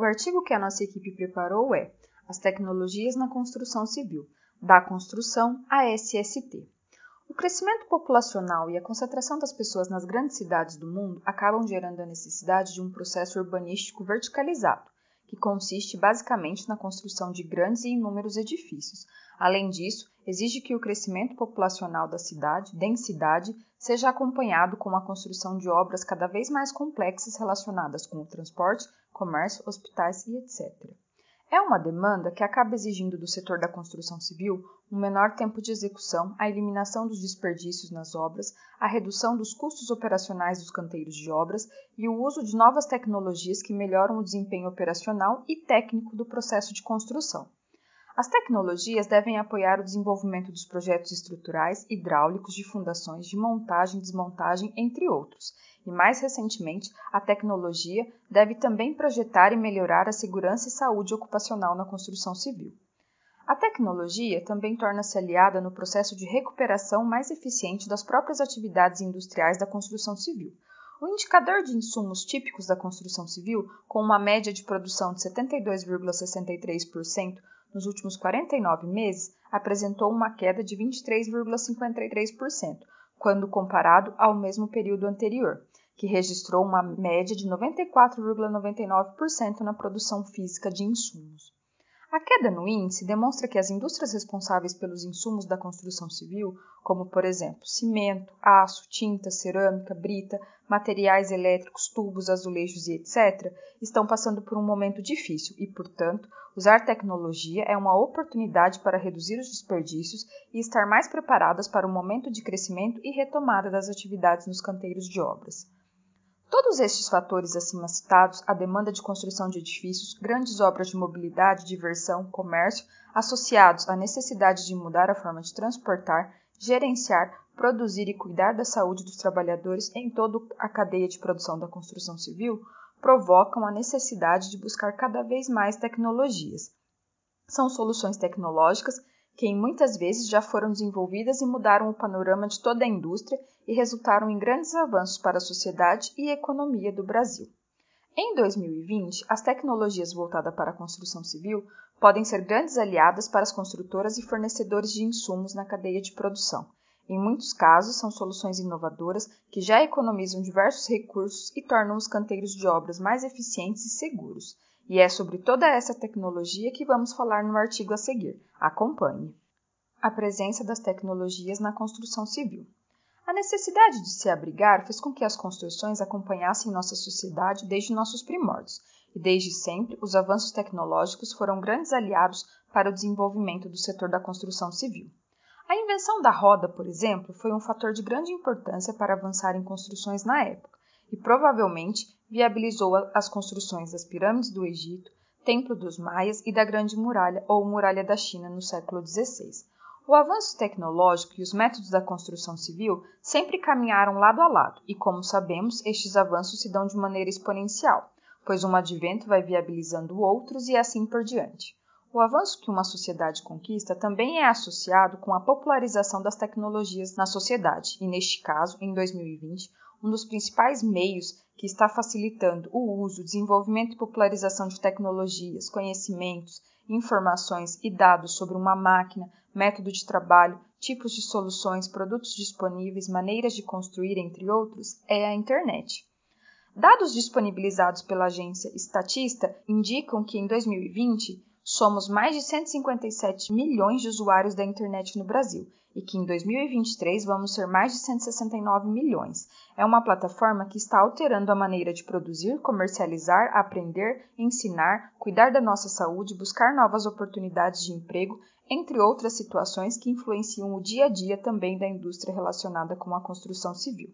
O artigo que a nossa equipe preparou é As Tecnologias na Construção Civil, da Construção à SST. O crescimento populacional e a concentração das pessoas nas grandes cidades do mundo acabam gerando a necessidade de um processo urbanístico verticalizado, que consiste basicamente na construção de grandes e inúmeros edifícios. Além disso, exige que o crescimento populacional da cidade, densidade, seja acompanhado com a construção de obras cada vez mais complexas relacionadas com o transporte, comércio, hospitais e etc. É uma demanda que acaba exigindo do setor da construção civil um menor tempo de execução, a eliminação dos desperdícios nas obras, a redução dos custos operacionais dos canteiros de obras e o uso de novas tecnologias que melhoram o desempenho operacional e técnico do processo de construção. As tecnologias devem apoiar o desenvolvimento dos projetos estruturais, hidráulicos, de fundações, de montagem e desmontagem, entre outros, e mais recentemente, a tecnologia deve também projetar e melhorar a segurança e saúde ocupacional na construção civil. A tecnologia também torna-se aliada no processo de recuperação mais eficiente das próprias atividades industriais da construção civil. O indicador de insumos típicos da construção civil, com uma média de produção de 72,63% nos últimos 49 meses, apresentou uma queda de 23,53%, quando comparado ao mesmo período anterior, que registrou uma média de 94,99% na produção física de insumos. A queda no índice demonstra que as indústrias responsáveis pelos insumos da construção civil, como por exemplo cimento, aço, tinta, cerâmica, brita, materiais elétricos, tubos, azulejos e etc., estão passando por um momento difícil e, portanto, usar tecnologia é uma oportunidade para reduzir os desperdícios e estar mais preparadas para o momento de crescimento e retomada das atividades nos canteiros de obras. Todos estes fatores acima citados, a demanda de construção de edifícios, grandes obras de mobilidade, diversão, comércio, associados à necessidade de mudar a forma de transportar, gerenciar, produzir e cuidar da saúde dos trabalhadores em toda a cadeia de produção da construção civil, provocam a necessidade de buscar cada vez mais tecnologias. São soluções tecnológicas que muitas vezes já foram desenvolvidas e mudaram o panorama de toda a indústria e resultaram em grandes avanços para a sociedade e a economia do Brasil. Em 2020, as tecnologias voltadas para a construção civil podem ser grandes aliadas para as construtoras e fornecedores de insumos na cadeia de produção. Em muitos casos, são soluções inovadoras que já economizam diversos recursos e tornam os canteiros de obras mais eficientes e seguros. E é sobre toda essa tecnologia que vamos falar no artigo a seguir. Acompanhe. A presença das tecnologias na construção civil. A necessidade de se abrigar fez com que as construções acompanhassem nossa sociedade desde nossos primórdios, e desde sempre os avanços tecnológicos foram grandes aliados para o desenvolvimento do setor da construção civil. A invenção da roda, por exemplo, foi um fator de grande importância para avançar em construções na época, e provavelmente viabilizou as construções das pirâmides do Egito, Templo dos Maias e da Grande Muralha ou Muralha da China no século XVI. O avanço tecnológico e os métodos da construção civil sempre caminharam lado a lado, e como sabemos, estes avanços se dão de maneira exponencial, pois um advento vai viabilizando outros e assim por diante. O avanço que uma sociedade conquista também é associado com a popularização das tecnologias na sociedade, e neste caso, em 2020, um dos principais meios que está facilitando o uso, desenvolvimento e popularização de tecnologias, conhecimentos, informações e dados sobre uma máquina, método de trabalho, tipos de soluções, produtos disponíveis, maneiras de construir, entre outros, é a internet. Dados disponibilizados pela agência Statista indicam que em 2020 somos mais de 157 milhões de usuários da internet no Brasil e que em 2023 vamos ser mais de 169 milhões. É uma plataforma que está alterando a maneira de produzir, comercializar, aprender, ensinar, cuidar da nossa saúde, buscar novas oportunidades de emprego, entre outras situações que influenciam o dia a dia também da indústria relacionada com a construção civil.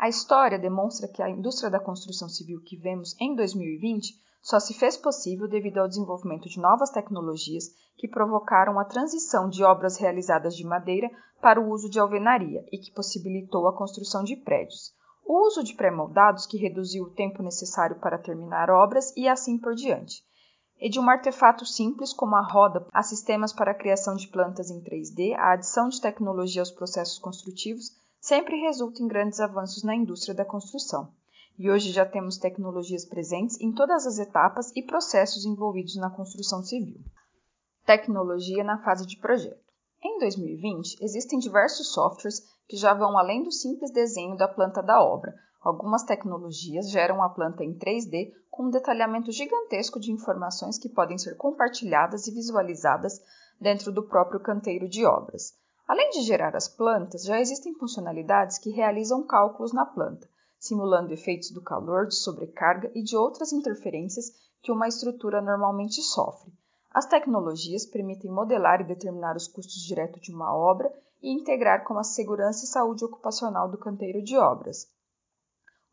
A história demonstra que a indústria da construção civil que vemos em 2020 só se fez possível devido ao desenvolvimento de novas tecnologias que provocaram a transição de obras realizadas de madeira para o uso de alvenaria e que possibilitou a construção de prédios. O uso de pré-moldados que reduziu o tempo necessário para terminar obras e assim por diante. E de um artefato simples como a roda a sistemas para a criação de plantas em 3D, a adição de tecnologia aos processos construtivos sempre resulta em grandes avanços na indústria da construção. E hoje já temos tecnologias presentes em todas as etapas e processos envolvidos na construção civil. Tecnologia na fase de projeto. Em 2020, existem diversos softwares que já vão além do simples desenho da planta da obra. Algumas tecnologias geram a planta em 3D com um detalhamento gigantesco de informações que podem ser compartilhadas e visualizadas dentro do próprio canteiro de obras. Além de gerar as plantas, já existem funcionalidades que realizam cálculos na planta, simulando efeitos do calor, de sobrecarga e de outras interferências que uma estrutura normalmente sofre. As tecnologias permitem modelar e determinar os custos diretos de uma obra e integrar com a segurança e saúde ocupacional do canteiro de obras.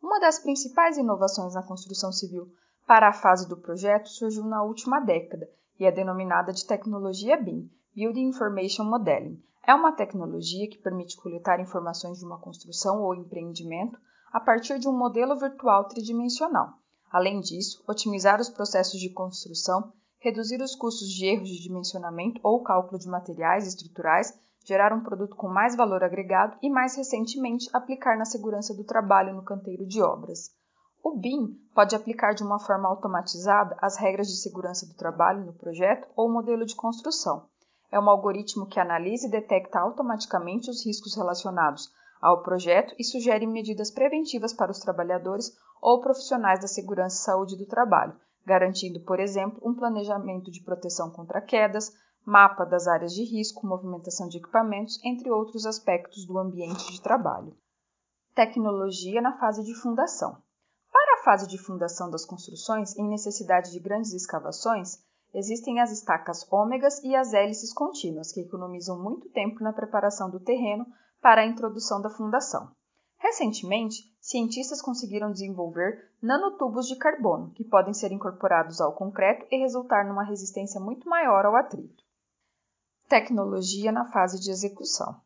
Uma das principais inovações na construção civil para a fase do projeto surgiu na última década e é denominada de tecnologia BIM, Building Information Modeling. É uma tecnologia que permite coletar informações de uma construção ou empreendimento a partir de um modelo virtual tridimensional. Além disso, otimizar os processos de construção, reduzir os custos de erros de dimensionamento ou cálculo de materiais estruturais, gerar um produto com mais valor agregado e, mais recentemente, aplicar na segurança do trabalho no canteiro de obras. O BIM pode aplicar de uma forma automatizada as regras de segurança do trabalho no projeto ou modelo de construção. É um algoritmo que analisa e detecta automaticamente os riscos relacionados ao projeto e sugere medidas preventivas para os trabalhadores ou profissionais da segurança e saúde do trabalho, garantindo, por exemplo, um planejamento de proteção contra quedas, mapa das áreas de risco, movimentação de equipamentos, entre outros aspectos do ambiente de trabalho. Tecnologia na fase de fundação. Para a fase de fundação das construções, em necessidade de grandes escavações, existem as estacas ômegas e as hélices contínuas, que economizam muito tempo na preparação do terreno para a introdução da fundação. Recentemente, cientistas conseguiram desenvolver nanotubos de carbono, que podem ser incorporados ao concreto e resultar numa resistência muito maior ao atrito. Tecnologia na fase de execução.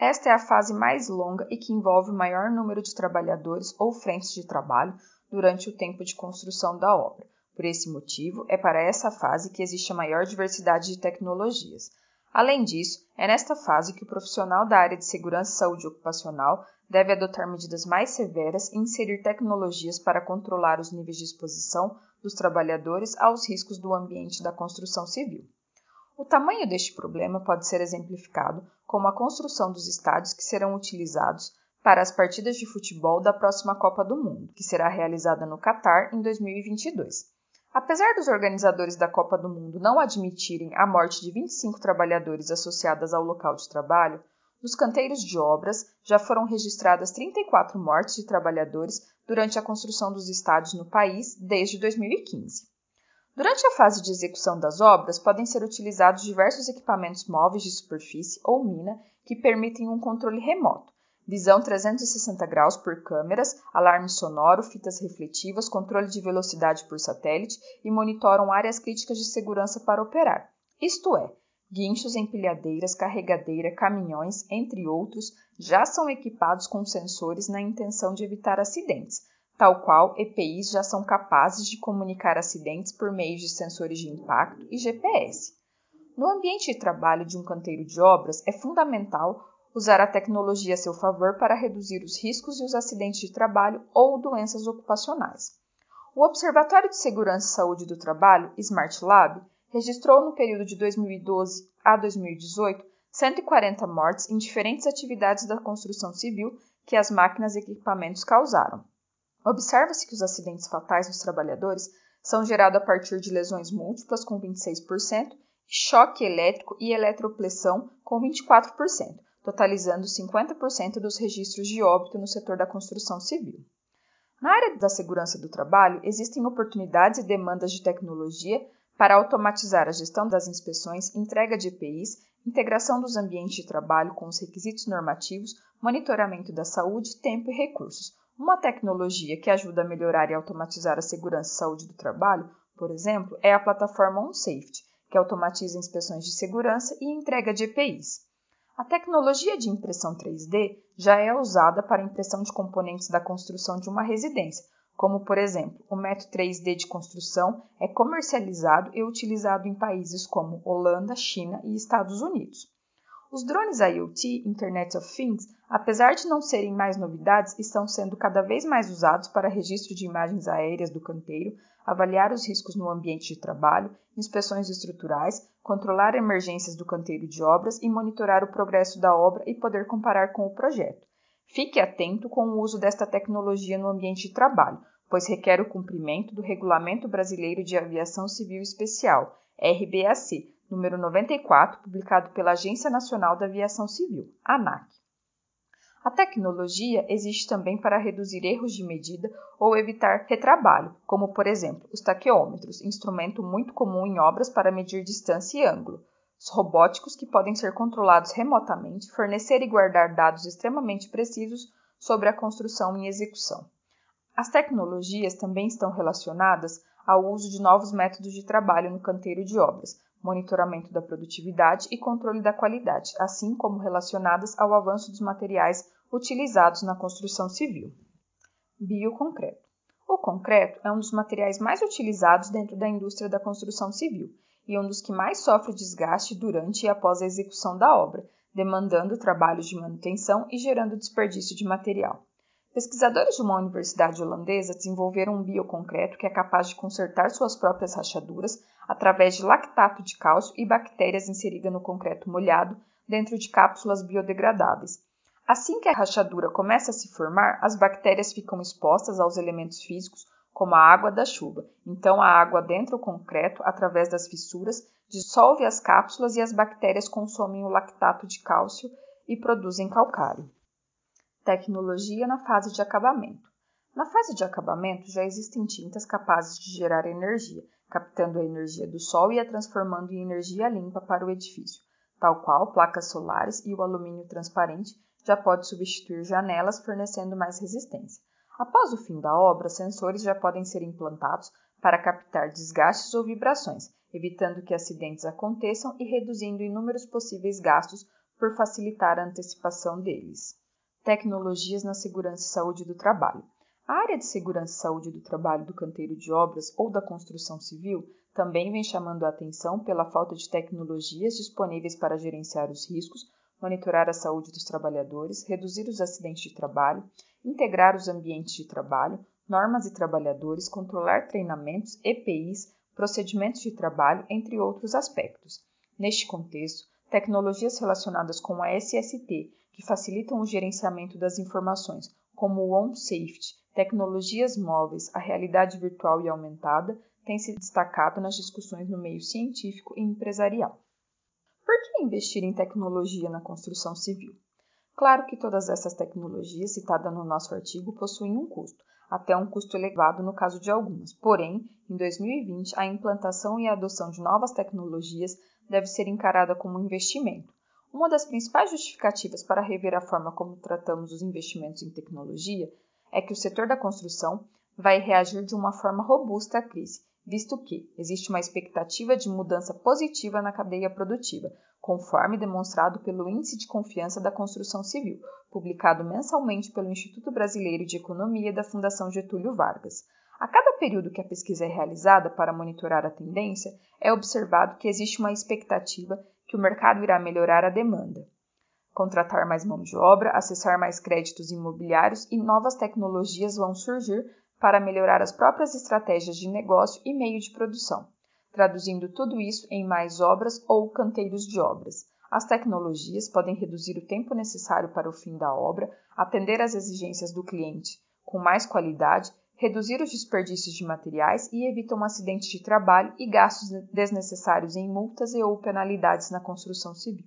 Esta é a fase mais longa e que envolve o maior número de trabalhadores ou frentes de trabalho durante o tempo de construção da obra. Por esse motivo, é para essa fase que existe a maior diversidade de tecnologias. Além disso, é nesta fase que o profissional da área de segurança e saúde ocupacional deve adotar medidas mais severas e inserir tecnologias para controlar os níveis de exposição dos trabalhadores aos riscos do ambiente da construção civil. O tamanho deste problema pode ser exemplificado como a construção dos estádios que serão utilizados para as partidas de futebol da próxima Copa do Mundo, que será realizada no Catar em 2022. Apesar dos organizadores da Copa do Mundo não admitirem a morte de 25 trabalhadores associadas ao local de trabalho, nos canteiros de obras já foram registradas 34 mortes de trabalhadores durante a construção dos estádios no país desde 2015. Durante a fase de execução das obras, podem ser utilizados diversos equipamentos móveis de superfície ou mina que permitem um controle remoto, visão 360 graus por câmeras, alarme sonoro, fitas refletivas, controle de velocidade por satélite e monitoram áreas críticas de segurança para operar. Isto é, guinchos, empilhadeiras, carregadeira, caminhões, entre outros, já são equipados com sensores na intenção de evitar acidentes, tal qual EPIs já são capazes de comunicar acidentes por meio de sensores de impacto e GPS. No ambiente de trabalho de um canteiro de obras, é fundamental usar a tecnologia a seu favor para reduzir os riscos e os acidentes de trabalho ou doenças ocupacionais. O Observatório de Segurança e Saúde do Trabalho, Smart Lab, registrou no período de 2012 a 2018 140 mortes em diferentes atividades da construção civil que as máquinas e equipamentos causaram. Observa-se que os acidentes fatais dos trabalhadores são gerados a partir de lesões múltiplas, com 26%, choque elétrico e eletropressão, com 24%, totalizando 50% dos registros de óbito no setor da construção civil. Na área da segurança do trabalho, existem oportunidades e demandas de tecnologia para automatizar a gestão das inspeções, entrega de EPIs, integração dos ambientes de trabalho com os requisitos normativos, monitoramento da saúde, tempo e recursos. Uma tecnologia que ajuda a melhorar e automatizar a segurança e saúde do trabalho, por exemplo, é a plataforma OnSafety, que automatiza inspeções de segurança e entrega de EPIs. A tecnologia de impressão 3D já é usada para impressão de componentes da construção de uma residência, como por exemplo, o método 3D de construção é comercializado e utilizado em países como Holanda, China e Estados Unidos. Os drones IoT, Internet of Things, Apesar de não serem mais novidades, estão sendo cada vez mais usados para registro de imagens aéreas do canteiro, avaliar os riscos no ambiente de trabalho, inspeções estruturais, controlar emergências do canteiro de obras e monitorar o progresso da obra e poder comparar com o projeto. Fique atento com o uso desta tecnologia no ambiente de trabalho, pois requer o cumprimento do Regulamento Brasileiro de Aviação Civil Especial, RBAC, número 94, publicado pela Agência Nacional da Aviação Civil, ANAC. A tecnologia existe também para reduzir erros de medida ou evitar retrabalho, como por exemplo os taqueômetros, instrumento muito comum em obras para medir distância e ângulo. Os robóticos que podem ser controlados remotamente, fornecer e guardar dados extremamente precisos sobre a construção em execução. As tecnologias também estão relacionadas ao uso de novos métodos de trabalho no canteiro de obras, monitoramento da produtividade e controle da qualidade, assim como relacionadas ao avanço dos materiais utilizados na construção civil. Bioconcreto. O concreto é um dos materiais mais utilizados dentro da indústria da construção civil e um dos que mais sofre desgaste durante e após a execução da obra, demandando trabalhos de manutenção e gerando desperdício de material. Pesquisadores de uma universidade holandesa desenvolveram um bioconcreto que é capaz de consertar suas próprias rachaduras através de lactato de cálcio e bactérias inseridas no concreto molhado dentro de cápsulas biodegradáveis, Assim que a rachadura começa a se formar, as bactérias ficam expostas aos elementos físicos, como a água da chuva. Então, a água adentra o concreto através das fissuras, dissolve as cápsulas e as bactérias consomem o lactato de cálcio e produzem calcário. Tecnologia na fase de acabamento. Na fase de acabamento, já existem tintas capazes de gerar energia, captando a energia do sol e a transformando em energia limpa para o edifício, tal qual placas solares e o alumínio transparente já pode substituir janelas, fornecendo mais resistência. Após o fim da obra, sensores já podem ser implantados para captar desgastes ou vibrações, evitando que acidentes aconteçam e reduzindo inúmeros possíveis gastos por facilitar a antecipação deles. Tecnologias na segurança e saúde do trabalho. A área de segurança e saúde do trabalho do canteiro de obras ou da construção civil também vem chamando a atenção pela falta de tecnologias disponíveis para gerenciar os riscos, monitorar a saúde dos trabalhadores, reduzir os acidentes de trabalho, integrar os ambientes de trabalho, normas e trabalhadores, controlar treinamentos, EPIs, procedimentos de trabalho, entre outros aspectos. Neste contexto, tecnologias relacionadas com a SST, que facilitam o gerenciamento das informações, como o OnSafety, tecnologias móveis, a realidade virtual e aumentada, têm se destacado nas discussões no meio científico e empresarial. Por que investir em tecnologia na construção civil? Claro que todas essas tecnologias citadas no nosso artigo possuem um custo, até um custo elevado no caso de algumas. Porém, em 2020, a implantação e a adoção de novas tecnologias deve ser encarada como um investimento. Uma das principais justificativas para rever a forma como tratamos os investimentos em tecnologia é que o setor da construção vai reagir de uma forma robusta à crise visto que existe uma expectativa de mudança positiva na cadeia produtiva, conforme demonstrado pelo Índice de Confiança da Construção Civil, publicado mensalmente pelo Instituto Brasileiro de Economia da Fundação Getúlio Vargas. A cada período que a pesquisa é realizada para monitorar a tendência, é observado que existe uma expectativa que o mercado irá melhorar a demanda, contratar mais mão de obra, acessar mais créditos imobiliários e novas tecnologias vão surgir para melhorar as próprias estratégias de negócio e meio de produção, traduzindo tudo isso em mais obras ou canteiros de obras. As tecnologias podem reduzir o tempo necessário para o fim da obra, atender às exigências do cliente com mais qualidade, reduzir os desperdícios de materiais e evitam acidentes de trabalho e gastos desnecessários em multas e ou penalidades na construção civil.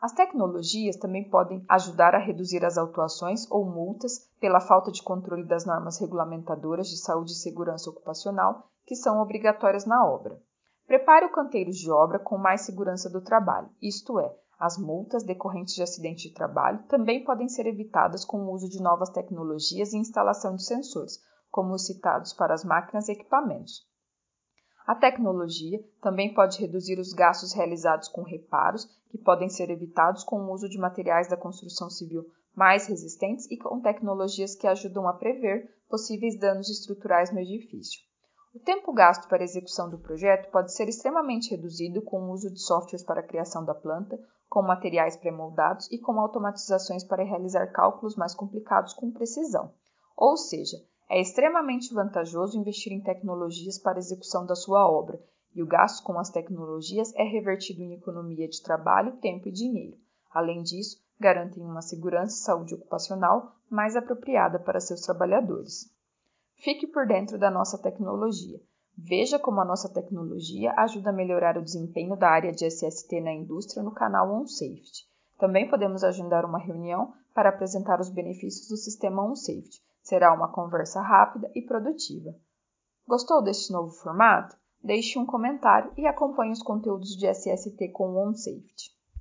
As tecnologias também podem ajudar a reduzir as autuações ou multas pela falta de controle das normas regulamentadoras de saúde e segurança ocupacional, que são obrigatórias na obra. Prepare o canteiro de obra com mais segurança do trabalho, isto é, as multas decorrentes de acidente de trabalho também podem ser evitadas com o uso de novas tecnologias e instalação de sensores, como os citados para as máquinas e equipamentos. A tecnologia também pode reduzir os gastos realizados com reparos, que podem ser evitados com o uso de materiais da construção civil mais resistentes e com tecnologias que ajudam a prever possíveis danos estruturais no edifício. O tempo gasto para a execução do projeto pode ser extremamente reduzido com o uso de softwares para a criação da planta, com materiais pré-moldados e com automatizações para realizar cálculos mais complicados com precisão. Ou seja, é extremamente vantajoso investir em tecnologias para a execução da sua obra, e o gasto com as tecnologias é revertido em economia de trabalho, tempo e dinheiro. Além disso, garantem uma segurança e saúde ocupacional mais apropriada para seus trabalhadores. Fique por dentro da nossa tecnologia. Veja como a nossa tecnologia ajuda a melhorar o desempenho da área de SST na indústria no canal OnSafety. Também podemos agendar uma reunião para apresentar os benefícios do sistema OnSafety. Será uma conversa rápida e produtiva. Gostou deste novo formato? Deixe um comentário e acompanhe os conteúdos de SST com o OnSafety.